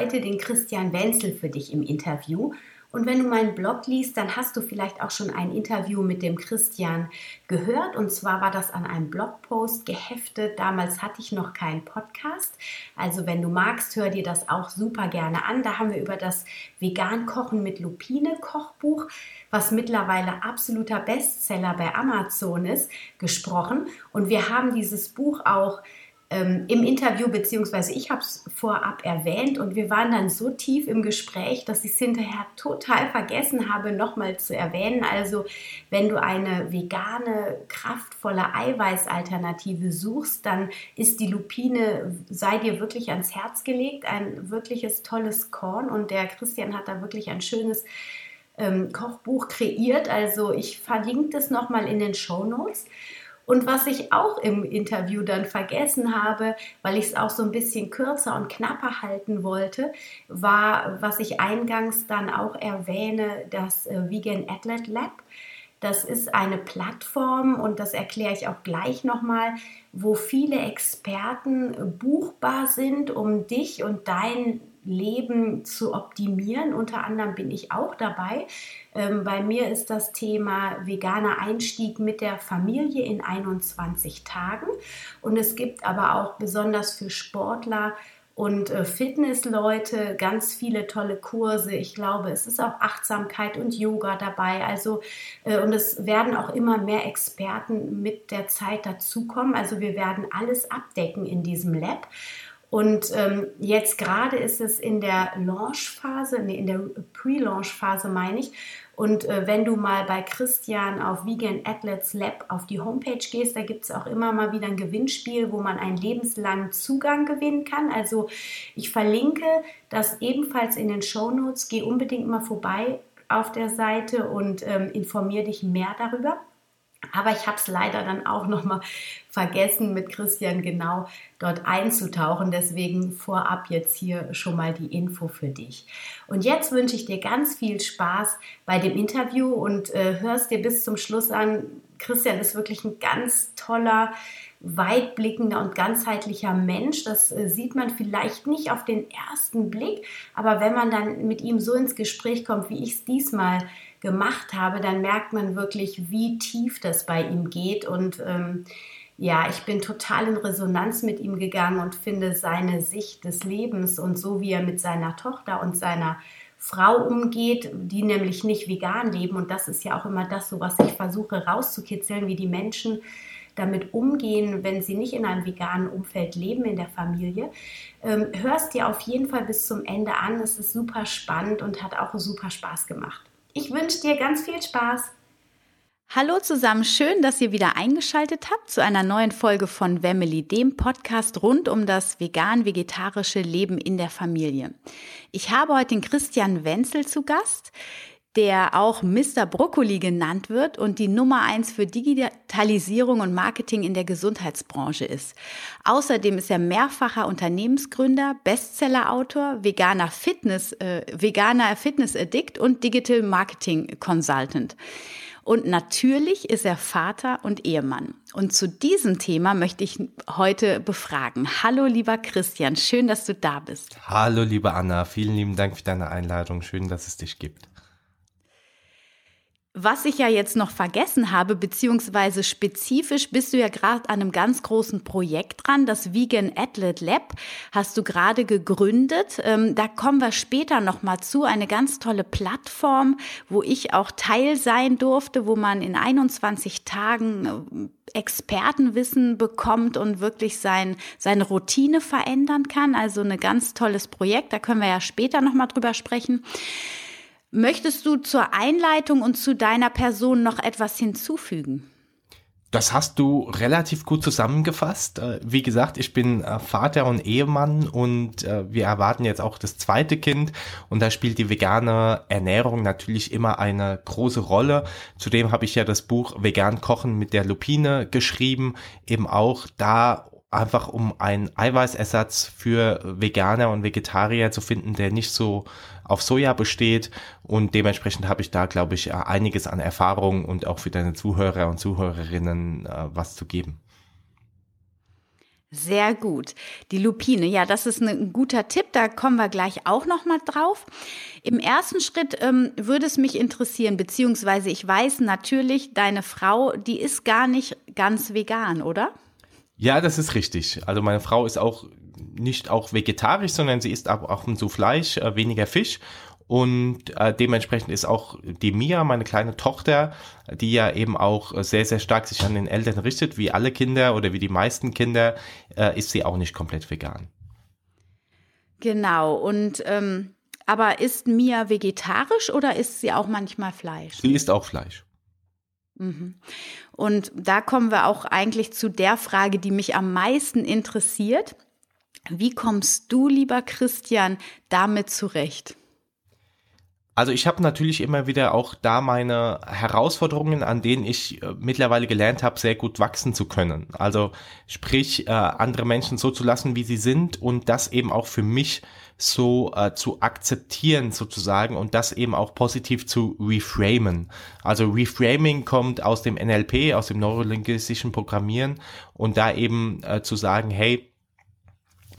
Heute den Christian Wenzel für dich im Interview. Und wenn du meinen Blog liest, dann hast du vielleicht auch schon ein Interview mit dem Christian gehört. Und zwar war das an einem Blogpost geheftet. Damals hatte ich noch keinen Podcast. Also wenn du magst, hör dir das auch super gerne an. Da haben wir über das Vegan Kochen mit Lupine Kochbuch, was mittlerweile absoluter Bestseller bei Amazon ist, gesprochen. Und wir haben dieses Buch auch ähm, im Interview, beziehungsweise ich habe es vorab erwähnt und wir waren dann so tief im Gespräch, dass ich es hinterher total vergessen habe, nochmal zu erwähnen. Also wenn du eine vegane, kraftvolle Eiweißalternative suchst, dann ist die Lupine, sei dir wirklich ans Herz gelegt, ein wirkliches tolles Korn und der Christian hat da wirklich ein schönes ähm, Kochbuch kreiert. Also ich verlinke das nochmal in den Show Notes. Und was ich auch im Interview dann vergessen habe, weil ich es auch so ein bisschen kürzer und knapper halten wollte, war, was ich eingangs dann auch erwähne, das äh, Vegan Athlete Lab. Das ist eine Plattform und das erkläre ich auch gleich nochmal, wo viele Experten buchbar sind, um dich und dein Leben zu optimieren. Unter anderem bin ich auch dabei. Ähm, bei mir ist das Thema veganer Einstieg mit der Familie in 21 Tagen. Und es gibt aber auch besonders für Sportler und äh, Fitnessleute ganz viele tolle Kurse. Ich glaube, es ist auch Achtsamkeit und Yoga dabei. Also äh, und es werden auch immer mehr Experten mit der Zeit dazukommen. Also wir werden alles abdecken in diesem Lab. Und ähm, jetzt gerade ist es in der Launch-Phase, nee, in der Pre-Launch-Phase meine ich. Und äh, wenn du mal bei Christian auf Vegan Athletes Lab auf die Homepage gehst, da gibt es auch immer mal wieder ein Gewinnspiel, wo man einen lebenslangen Zugang gewinnen kann. Also ich verlinke das ebenfalls in den Show Notes. Geh unbedingt mal vorbei auf der Seite und ähm, informiere dich mehr darüber. Aber ich habe es leider dann auch noch mal vergessen, mit Christian genau dort einzutauchen. Deswegen vorab jetzt hier schon mal die Info für dich. Und jetzt wünsche ich dir ganz viel Spaß bei dem Interview und äh, hörst dir bis zum Schluss an. Christian ist wirklich ein ganz toller, weitblickender und ganzheitlicher Mensch. Das äh, sieht man vielleicht nicht auf den ersten Blick, aber wenn man dann mit ihm so ins Gespräch kommt, wie ich es diesmal gemacht habe, dann merkt man wirklich, wie tief das bei ihm geht. Und ähm, ja, ich bin total in Resonanz mit ihm gegangen und finde seine Sicht des Lebens und so wie er mit seiner Tochter und seiner Frau umgeht, die nämlich nicht vegan leben. Und das ist ja auch immer das, so was ich versuche rauszukitzeln, wie die Menschen damit umgehen, wenn sie nicht in einem veganen Umfeld leben in der Familie. Ähm, hörst dir auf jeden Fall bis zum Ende an. Es ist super spannend und hat auch super Spaß gemacht. Ich wünsche dir ganz viel Spaß. Hallo zusammen, schön, dass ihr wieder eingeschaltet habt zu einer neuen Folge von Wemily, dem Podcast rund um das vegan-vegetarische Leben in der Familie. Ich habe heute den Christian Wenzel zu Gast der auch Mr. Brokkoli genannt wird und die Nummer eins für Digitalisierung und Marketing in der Gesundheitsbranche ist. Außerdem ist er mehrfacher Unternehmensgründer, Bestsellerautor, veganer Fitness, äh, veganer Fitness Addict und Digital Marketing Consultant. Und natürlich ist er Vater und Ehemann. Und zu diesem Thema möchte ich heute befragen. Hallo, lieber Christian, schön, dass du da bist. Hallo, liebe Anna, vielen lieben Dank für deine Einladung. Schön, dass es dich gibt. Was ich ja jetzt noch vergessen habe, beziehungsweise spezifisch bist du ja gerade an einem ganz großen Projekt dran, das Vegan Athlete Lab hast du gerade gegründet. Ähm, da kommen wir später nochmal zu. Eine ganz tolle Plattform, wo ich auch Teil sein durfte, wo man in 21 Tagen äh, Expertenwissen bekommt und wirklich sein, seine Routine verändern kann. Also ein ganz tolles Projekt. Da können wir ja später nochmal drüber sprechen. Möchtest du zur Einleitung und zu deiner Person noch etwas hinzufügen? Das hast du relativ gut zusammengefasst. Äh, wie gesagt, ich bin äh, Vater und Ehemann und äh, wir erwarten jetzt auch das zweite Kind und da spielt die vegane Ernährung natürlich immer eine große Rolle. Zudem habe ich ja das Buch Vegan Kochen mit der Lupine geschrieben, eben auch da einfach um einen Eiweißersatz für Veganer und Vegetarier zu finden, der nicht so auf Soja besteht. Und dementsprechend habe ich da, glaube ich, einiges an Erfahrung und auch für deine Zuhörer und Zuhörerinnen äh, was zu geben. Sehr gut. Die Lupine, ja, das ist ein guter Tipp. Da kommen wir gleich auch noch mal drauf. Im ersten Schritt ähm, würde es mich interessieren, beziehungsweise ich weiß natürlich, deine Frau, die ist gar nicht ganz vegan, oder? Ja, das ist richtig. Also meine Frau ist auch nicht auch vegetarisch, sondern sie isst auch, auch so Fleisch, äh, weniger Fisch. Und äh, dementsprechend ist auch die Mia, meine kleine Tochter, die ja eben auch sehr, sehr stark sich an den Eltern richtet, wie alle Kinder oder wie die meisten Kinder, äh, ist sie auch nicht komplett vegan. Genau. Und ähm, aber ist Mia vegetarisch oder isst sie auch manchmal Fleisch? Sie isst auch Fleisch. Mhm. Und da kommen wir auch eigentlich zu der Frage, die mich am meisten interessiert. Wie kommst du, lieber Christian, damit zurecht? Also ich habe natürlich immer wieder auch da meine Herausforderungen, an denen ich äh, mittlerweile gelernt habe, sehr gut wachsen zu können. Also sprich, äh, andere Menschen so zu lassen, wie sie sind und das eben auch für mich so äh, zu akzeptieren sozusagen und das eben auch positiv zu reframen. Also Reframing kommt aus dem NLP, aus dem neurolinguistischen Programmieren und da eben äh, zu sagen, hey,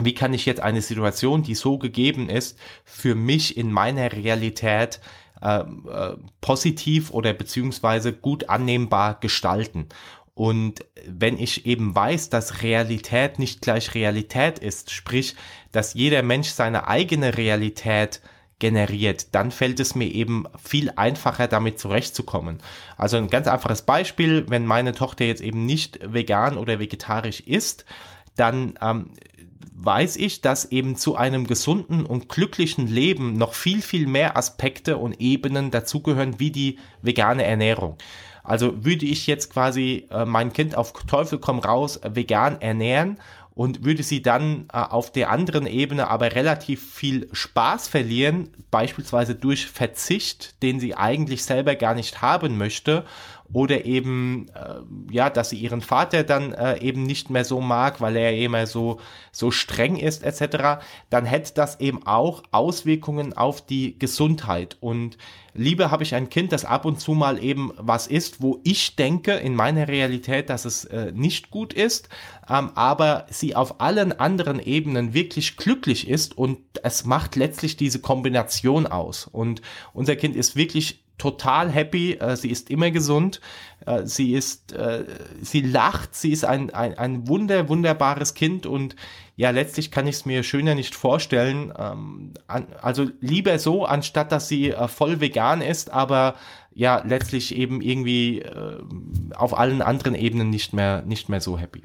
wie kann ich jetzt eine Situation, die so gegeben ist, für mich in meiner Realität äh, äh, positiv oder beziehungsweise gut annehmbar gestalten. Und wenn ich eben weiß, dass Realität nicht gleich Realität ist, sprich, dass jeder Mensch seine eigene Realität generiert, dann fällt es mir eben viel einfacher, damit zurechtzukommen. Also ein ganz einfaches Beispiel, wenn meine Tochter jetzt eben nicht vegan oder vegetarisch ist, dann ähm, weiß ich, dass eben zu einem gesunden und glücklichen Leben noch viel, viel mehr Aspekte und Ebenen dazugehören, wie die vegane Ernährung. Also würde ich jetzt quasi äh, mein Kind auf Teufel komm raus vegan ernähren und würde sie dann äh, auf der anderen Ebene aber relativ viel Spaß verlieren, beispielsweise durch Verzicht, den sie eigentlich selber gar nicht haben möchte oder eben äh, ja, dass sie ihren Vater dann äh, eben nicht mehr so mag, weil er immer so so streng ist etc., dann hätte das eben auch Auswirkungen auf die Gesundheit und Lieber habe ich ein Kind, das ab und zu mal eben was ist, wo ich denke in meiner Realität, dass es äh, nicht gut ist, ähm, aber sie auf allen anderen Ebenen wirklich glücklich ist und es macht letztlich diese Kombination aus. Und unser Kind ist wirklich total happy, äh, sie ist immer gesund, äh, sie ist, äh, sie lacht, sie ist ein, ein, ein wunder, wunderbares Kind und ja, letztlich kann ich es mir schöner nicht vorstellen. Ähm, also lieber so, anstatt dass sie voll vegan ist, aber ja, letztlich eben irgendwie auf allen anderen Ebenen nicht mehr, nicht mehr so happy.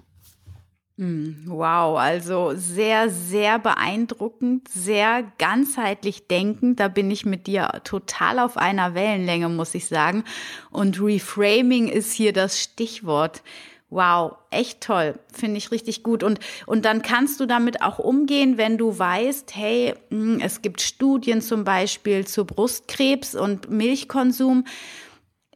Hm, wow, also sehr, sehr beeindruckend, sehr ganzheitlich denkend. Da bin ich mit dir total auf einer Wellenlänge, muss ich sagen. Und Reframing ist hier das Stichwort. Wow, echt toll, finde ich richtig gut. Und, und dann kannst du damit auch umgehen, wenn du weißt, hey, hm, es gibt Studien zum Beispiel zu Brustkrebs und Milchkonsum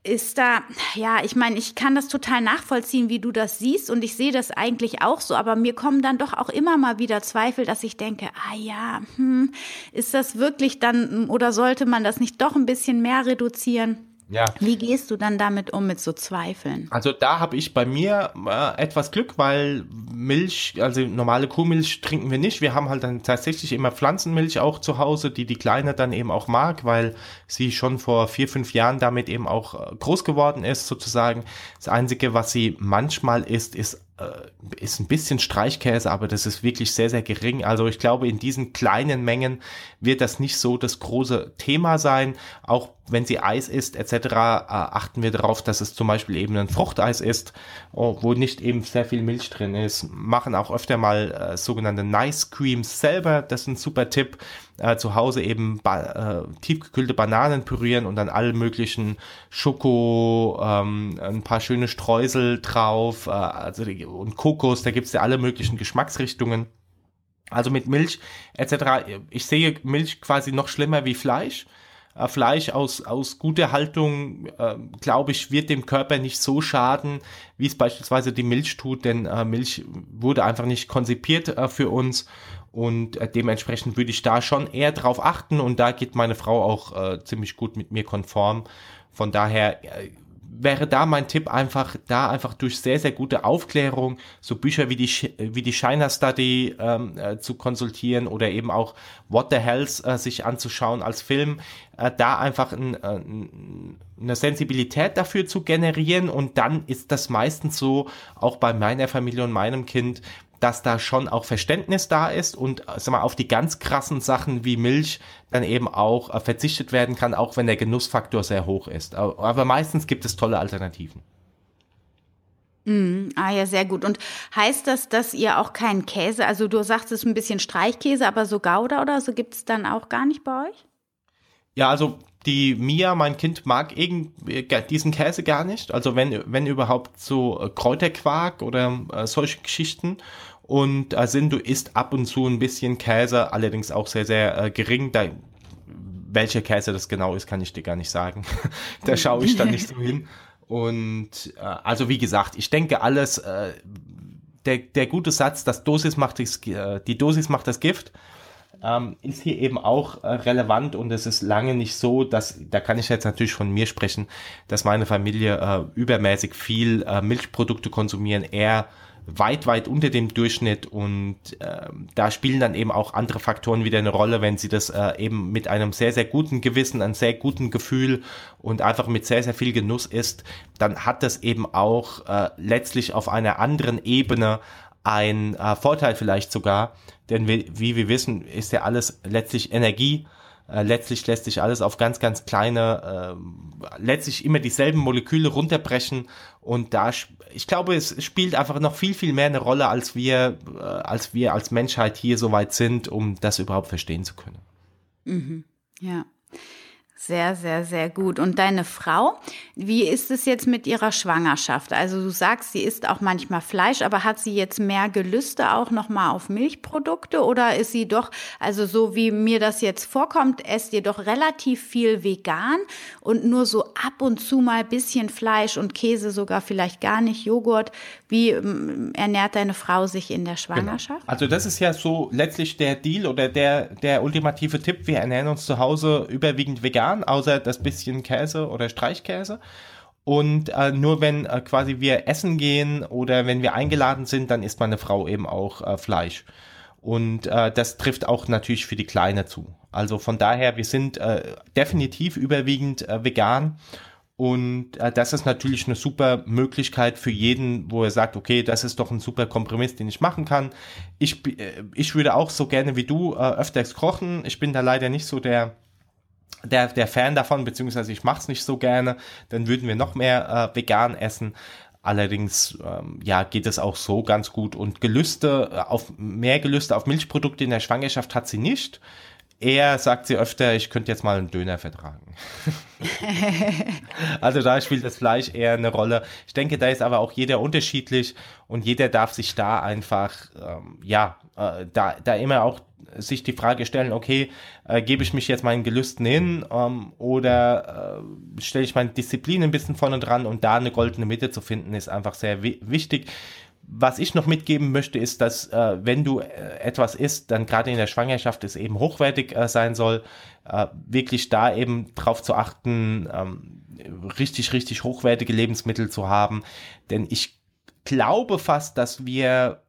ist da, ja, ich meine, ich kann das total nachvollziehen, wie du das siehst und ich sehe das eigentlich auch so, aber mir kommen dann doch auch immer mal wieder Zweifel, dass ich denke, ah ja, hm, ist das wirklich dann oder sollte man das nicht doch ein bisschen mehr reduzieren? Ja. Wie gehst du dann damit um mit so Zweifeln? Also da habe ich bei mir äh, etwas Glück, weil Milch, also normale Kuhmilch trinken wir nicht. Wir haben halt dann tatsächlich immer Pflanzenmilch auch zu Hause, die die Kleine dann eben auch mag, weil sie schon vor vier, fünf Jahren damit eben auch äh, groß geworden ist sozusagen. Das Einzige, was sie manchmal isst, ist ist ein bisschen Streichkäse, aber das ist wirklich sehr, sehr gering. Also ich glaube, in diesen kleinen Mengen wird das nicht so das große Thema sein. Auch wenn sie Eis isst etc., äh, achten wir darauf, dass es zum Beispiel eben ein Fruchteis ist, oh, wo nicht eben sehr viel Milch drin ist. Machen auch öfter mal äh, sogenannte Nice Creams selber. Das ist ein super Tipp. äh, zu Hause eben ba äh, tiefgekühlte Bananen pürieren und dann alle möglichen Schoko, ähm, ein paar schöne Streusel drauf äh, also die, und Kokos, da gibt's ja alle möglichen Geschmacksrichtungen. Also mit Milch etc. Ich sehe Milch quasi noch schlimmer wie Fleisch. Äh, Fleisch aus, aus guter Haltung, äh, glaube ich, wird dem Körper nicht so schaden, wie es beispielsweise die Milch tut, denn äh, Milch wurde einfach nicht konzipiert äh, für uns und äh, dementsprechend würde ich da schon eher drauf achten und da geht meine Frau auch äh, ziemlich gut mit mir konform. Von daher wäre da mein Tipp einfach, da einfach durch sehr, sehr gute Aufklärung, so Bücher wie die, wie die China Study ähm, äh, zu konsultieren oder eben auch What the Hells äh, sich anzuschauen als Film, äh, da einfach ein, äh, eine Sensibilität dafür zu generieren. Und dann ist das meistens so, auch bei meiner Familie und meinem Kind, dass da schon auch Verständnis da ist und sag mal, auf die ganz krassen Sachen wie Milch dann eben auch äh, verzichtet werden kann, auch wenn der Genussfaktor sehr hoch ist. Aber meistens gibt es tolle Alternativen. Mm, ah ja, sehr gut. Und heißt das, dass ihr auch keinen Käse, also du sagst es ein bisschen Streichkäse, aber so Gouda oder so gibt es dann auch gar nicht bei euch? Ja, also die Mia, mein Kind, mag diesen Käse gar nicht. Also wenn, wenn überhaupt so äh, Kräuterquark oder äh, solche Geschichten. Und äh, Sindu isst ab und zu ein bisschen Käse, allerdings auch sehr, sehr äh, gering. Da, welcher Käse das genau ist, kann ich dir gar nicht sagen. da schaue ich dann nicht so hin. Und äh, also wie gesagt, ich denke alles, äh, der, der gute Satz, das Dosis macht das, äh, die Dosis macht das Gift, ähm, ist hier eben auch äh, relevant und es ist lange nicht so, dass, da kann ich jetzt natürlich von mir sprechen, dass meine Familie äh, übermäßig viel äh, Milchprodukte konsumieren, eher weit, weit unter dem Durchschnitt und äh, da spielen dann eben auch andere Faktoren wieder eine Rolle, wenn sie das äh, eben mit einem sehr, sehr guten Gewissen, einem sehr guten Gefühl und einfach mit sehr, sehr viel Genuss ist, dann hat das eben auch äh, letztlich auf einer anderen Ebene ein äh, Vorteil vielleicht sogar, denn wie, wie wir wissen, ist ja alles letztlich Energie, äh, letztlich lässt sich alles auf ganz, ganz kleine, äh, letztlich immer dieselben Moleküle runterbrechen und da, ich glaube, es spielt einfach noch viel, viel mehr eine Rolle, als wir, äh, als wir als Menschheit hier so weit sind, um das überhaupt verstehen zu können. Mhm. Ja. Sehr, sehr, sehr gut. Und deine Frau, wie ist es jetzt mit ihrer Schwangerschaft? Also du sagst, sie isst auch manchmal Fleisch, aber hat sie jetzt mehr Gelüste auch nochmal auf Milchprodukte oder ist sie doch, also so wie mir das jetzt vorkommt, esst ihr doch relativ viel vegan und nur so ab und zu mal bisschen Fleisch und Käse, sogar vielleicht gar nicht Joghurt. Wie ähm, ernährt deine Frau sich in der genau. Schwangerschaft? Genau. Also das ist ja so letztlich der Deal oder der, der ultimative Tipp. Wir ernähren uns zu Hause überwiegend vegan vegan, außer das bisschen Käse oder Streichkäse. Und äh, nur wenn äh, quasi wir essen gehen oder wenn wir eingeladen sind, dann isst meine Frau eben auch äh, Fleisch. Und äh, das trifft auch natürlich für die Kleine zu. Also von daher, wir sind äh, definitiv überwiegend äh, vegan. Und äh, das ist natürlich eine super Möglichkeit für jeden, wo er sagt, okay, das ist doch ein super Kompromiss, den ich machen kann. Ich, äh, ich würde auch so gerne wie du äh, öfters kochen. Ich bin da leider nicht so der der, der Fan davon, beziehungsweise ich mache es nicht so gerne, dann würden wir noch mehr äh, vegan essen. Allerdings ähm, ja geht es auch so ganz gut und Gelüste äh, auf mehr Gelüste auf Milchprodukte in der Schwangerschaft hat sie nicht. Eher sagt sie öfter, ich könnte jetzt mal einen Döner vertragen. also da spielt das Fleisch eher eine Rolle. Ich denke, da ist aber auch jeder unterschiedlich und jeder darf sich da einfach, ähm, ja, äh, da, da immer auch sich die Frage stellen, okay, äh, gebe ich mich jetzt meinen Gelüsten hin ähm, oder äh, stelle ich meine Disziplin ein bisschen vorne dran und da eine goldene Mitte zu finden, ist einfach sehr wichtig was ich noch mitgeben möchte, ist, dass äh, wenn du äh, etwas isst, dann gerade in der Schwangerschaft es eben hochwertig äh, sein soll, äh, wirklich da eben drauf zu achten, ähm, richtig, richtig hochwertige Lebensmittel zu haben. Denn ich glaube fast, dass wir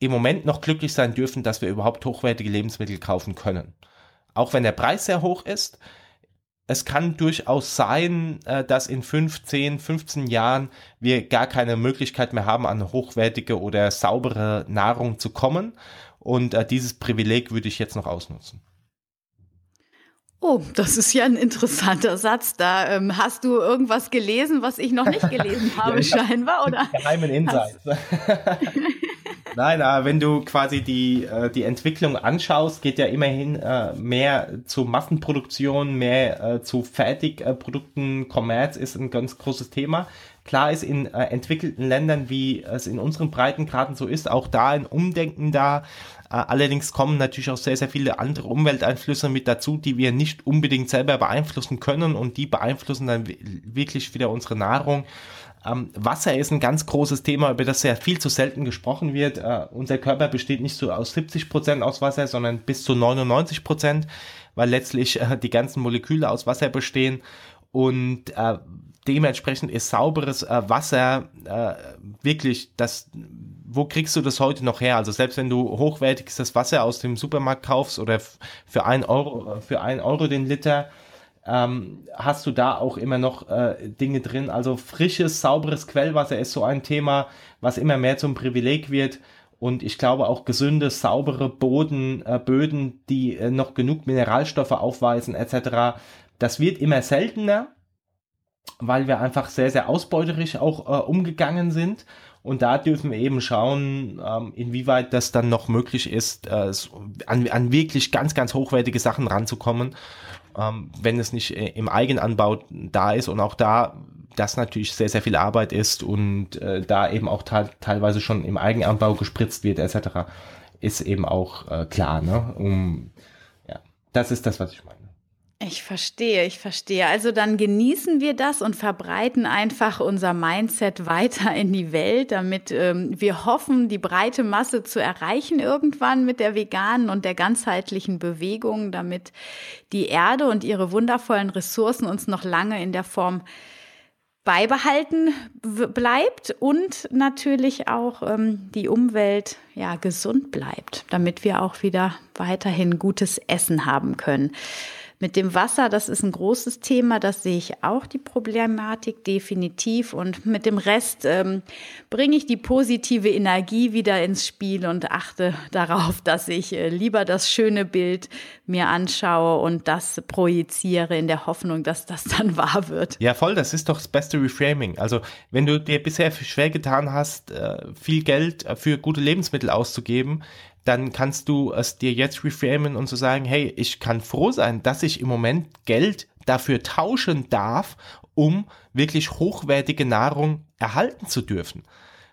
im Moment noch glücklich sein dürfen, dass wir überhaupt hochwertige Lebensmittel kaufen können. Auch wenn der Preis sehr hoch ist, es kann durchaus sein, äh, dass in 15, 15 Jahren wir gar keine Möglichkeit mehr haben, an hochwertige oder saubere Nahrung zu kommen. Und äh, dieses Privileg würde ich jetzt noch ausnutzen. Oh, das ist ja ein interessanter Satz. Da ähm, hast du irgendwas gelesen, was ich noch nicht gelesen habe, ja, scheinbar, oder? Geheimen Insights. Nein, aber wenn du quasi die, äh, die Entwicklung anschaust, geht ja immerhin äh, mehr zu Massenproduktion, mehr äh, zu Fertigprodukten. Kommerz ist ein ganz großes Thema. Klar ist in äh, entwickelten Ländern, wie es in unseren Breitengraden so ist, auch da ein Umdenken da. Äh, allerdings kommen natürlich auch sehr, sehr viele andere Umwelteinflüsse mit dazu, die wir nicht unbedingt selber beeinflussen können und die beeinflussen dann wirklich wieder unsere Nahrung. Ähm, Wasser ist ein ganz großes Thema, über das sehr viel zu selten gesprochen wird. Äh, unser Körper besteht nicht so aus 70 Prozent aus Wasser, sondern bis zu 99 Prozent, weil letztlich äh, die ganzen Moleküle aus Wasser bestehen. Und äh, dementsprechend ist sauberes äh, Wasser äh, wirklich das, wo kriegst du das heute noch her? Also selbst wenn du hochwertiges Wasser aus dem Supermarkt kaufst oder für ein Euro, für ein Euro den Liter, ähm, hast du da auch immer noch äh, Dinge drin. Also frisches, sauberes Quellwasser ist so ein Thema, was immer mehr zum Privileg wird. Und ich glaube auch gesunde, saubere Boden, äh, Böden, die äh, noch genug Mineralstoffe aufweisen etc. Das wird immer seltener, weil wir einfach sehr, sehr ausbeuterisch auch äh, umgegangen sind. Und da dürfen wir eben schauen, ähm, inwieweit das dann noch möglich ist, äh, an, an wirklich ganz, ganz hochwertige Sachen ranzukommen ähm, wenn es nicht äh, im Eigenanbau da ist und auch da das natürlich sehr, sehr viel Arbeit ist und äh, da eben auch teilweise schon im Eigenanbau gespritzt wird etc., ist eben auch äh, klar. Ne? Um, ja, das ist das, was ich meine. Ich verstehe, ich verstehe. Also dann genießen wir das und verbreiten einfach unser Mindset weiter in die Welt, damit ähm, wir hoffen, die breite Masse zu erreichen irgendwann mit der veganen und der ganzheitlichen Bewegung, damit die Erde und ihre wundervollen Ressourcen uns noch lange in der Form beibehalten bleibt und natürlich auch ähm, die Umwelt ja gesund bleibt, damit wir auch wieder weiterhin gutes Essen haben können. Mit dem Wasser, das ist ein großes Thema, das sehe ich auch die Problematik definitiv. Und mit dem Rest ähm, bringe ich die positive Energie wieder ins Spiel und achte darauf, dass ich äh, lieber das schöne Bild mir anschaue und das projiziere in der Hoffnung, dass das dann wahr wird. Ja, voll, das ist doch das beste Reframing. Also wenn du dir bisher schwer getan hast, äh, viel Geld für gute Lebensmittel auszugeben, dann kannst du es dir jetzt reframen und so sagen, hey, ich kann froh sein, dass ich im Moment Geld dafür tauschen darf, um wirklich hochwertige Nahrung erhalten zu dürfen.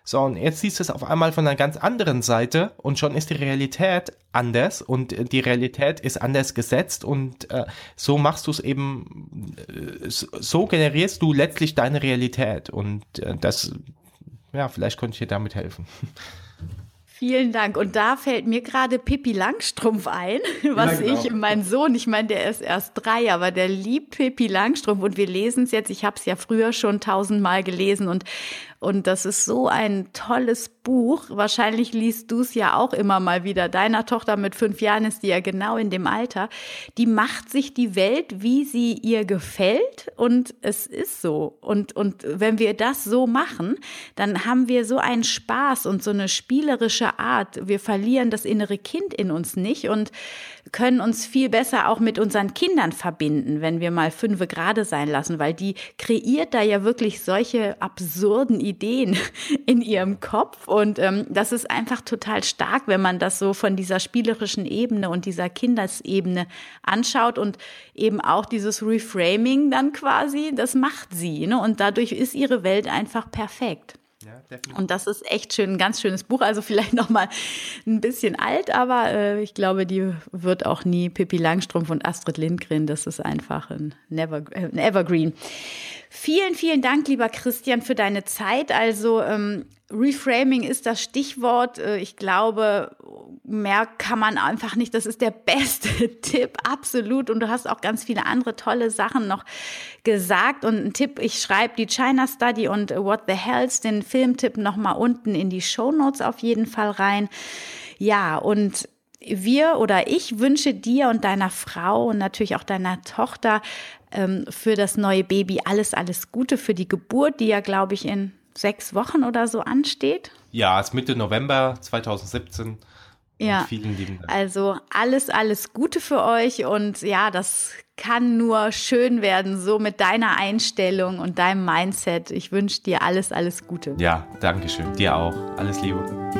So, und jetzt siehst du es auf einmal von einer ganz anderen Seite und schon ist die Realität anders und die Realität ist anders gesetzt und äh, so machst du es eben, äh, so generierst du letztlich deine Realität und äh, das, ja, vielleicht konnte ich dir damit helfen. Vielen Dank. Und da fällt mir gerade Pippi Langstrumpf ein, was ja, genau. ich, mein Sohn, ich meine, der ist erst drei, aber der liebt Pippi Langstrumpf und wir lesen es jetzt. Ich habe es ja früher schon tausendmal gelesen und und das ist so ein tolles Buch. Wahrscheinlich liest du es ja auch immer mal wieder. Deiner Tochter mit fünf Jahren ist die ja genau in dem Alter. Die macht sich die Welt, wie sie ihr gefällt. Und es ist so. Und, und wenn wir das so machen, dann haben wir so einen Spaß und so eine spielerische Art. Wir verlieren das innere Kind in uns nicht und können uns viel besser auch mit unseren Kindern verbinden, wenn wir mal fünfe gerade sein lassen, weil die kreiert da ja wirklich solche absurden Ideen in ihrem Kopf und ähm, das ist einfach total stark, wenn man das so von dieser spielerischen Ebene und dieser Kindesebene anschaut und eben auch dieses Reframing dann quasi, das macht sie ne? und dadurch ist ihre Welt einfach perfekt. Ja, und das ist echt schön, ein ganz schönes Buch. Also vielleicht noch mal ein bisschen alt, aber äh, ich glaube, die wird auch nie Pippi Langstrumpf und Astrid Lindgren. Das ist einfach ein, Never, äh, ein Evergreen. Vielen, vielen Dank, lieber Christian, für deine Zeit. Also ähm, Reframing ist das Stichwort. Äh, ich glaube, mehr kann man einfach nicht. Das ist der beste Tipp, absolut. Und du hast auch ganz viele andere tolle Sachen noch gesagt. Und ein Tipp, ich schreibe die China Study und What the Hells, den Filmtipp nochmal unten in die Show Notes auf jeden Fall rein. Ja, und wir oder ich wünsche dir und deiner Frau und natürlich auch deiner Tochter ähm, für das neue Baby alles, alles Gute für die Geburt, die ja, glaube ich, in sechs Wochen oder so ansteht. Ja, es ist Mitte November 2017. Ja, vielen lieben Dank. Also alles, alles Gute für euch und ja, das kann nur schön werden, so mit deiner Einstellung und deinem Mindset. Ich wünsche dir alles, alles Gute. Ja, danke schön. Dir auch. Alles Liebe.